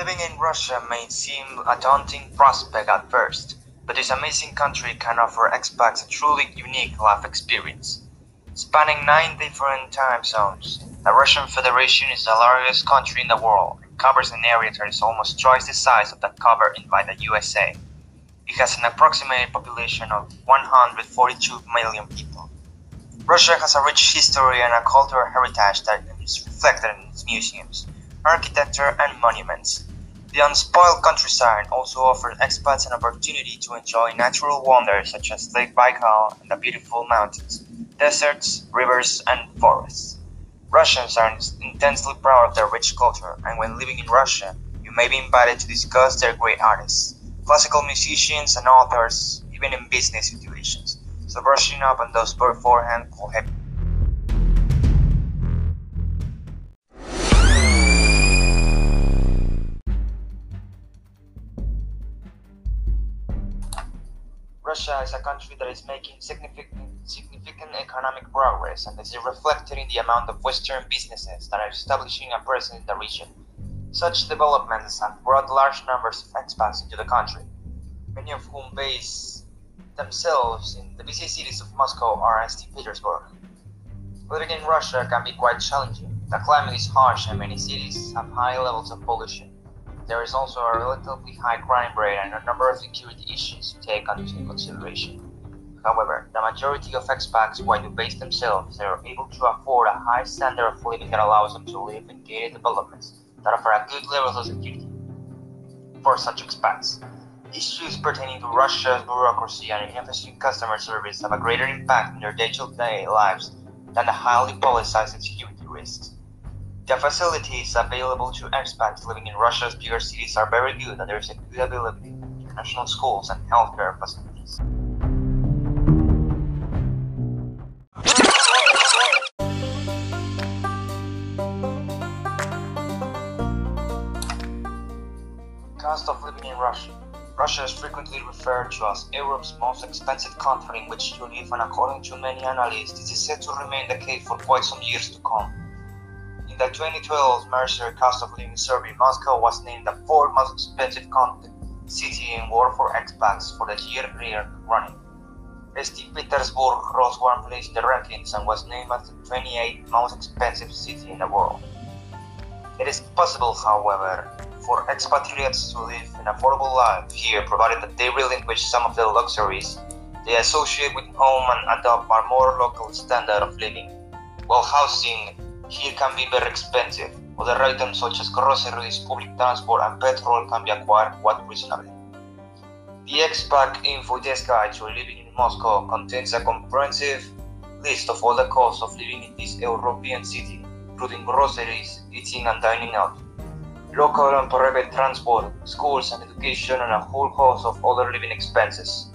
Living in Russia may seem a daunting prospect at first, but this amazing country can offer expats a truly unique life experience. Spanning nine different time zones, the Russian Federation is the largest country in the world and covers an area that is almost twice the size of that covered by the USA. It has an approximate population of 142 million people. Russia has a rich history and a cultural heritage that is reflected in its museums, architecture, and monuments. The unspoiled countryside also offers expats an opportunity to enjoy natural wonders such as Lake Baikal and the beautiful mountains, deserts, rivers, and forests. Russians are intensely proud of their rich culture, and when living in Russia, you may be invited to discuss their great artists, classical musicians, and authors, even in business situations. So brushing up on those beforehand will help Russia is a country that is making significant, significant economic progress, and this is reflected in the amount of Western businesses that are establishing a presence in the region. Such developments have brought large numbers of expats into the country, many of whom base themselves in the busy cities of Moscow or St. Petersburg. Living in Russia can be quite challenging. The climate is harsh and many cities have high levels of pollution. There is also a relatively high crime rate and a number of security issues to take into consideration. However, the majority of expats, while they base themselves, are able to afford a high standard of living that allows them to live in gated developments that offer a good level of security for such expats. Issues pertaining to Russia's bureaucracy and emphasis customer service have a greater impact on their day-to-day lives than the highly politicized security risks. The facilities available to expats living in Russia's bigger cities are very good and there is a good availability of international schools and healthcare facilities. Cost of living in Russia. Russia is frequently referred to as Europe's most expensive country in which to live, and according to many analysts, this is set to remain the case for quite some years to come the 2012 Mercer Cost of Living Survey, Moscow was named the fourth most expensive city in world for expats for the year running. St. Petersburg rose one place in the rankings and was named as the 28th most expensive city in the world. It is possible, however, for expatriates to live an affordable life here, provided that they relinquish some of the luxuries they associate with home and adopt a more local standard of living. While housing here can be very expensive. Other items such as groceries, public transport, and petrol can be acquired quite reasonably. The expat info desk guide to living in Moscow contains a comprehensive list of all the costs of living in this European city, including groceries, eating and dining out, local and private transport, schools and education, and a whole host of other living expenses.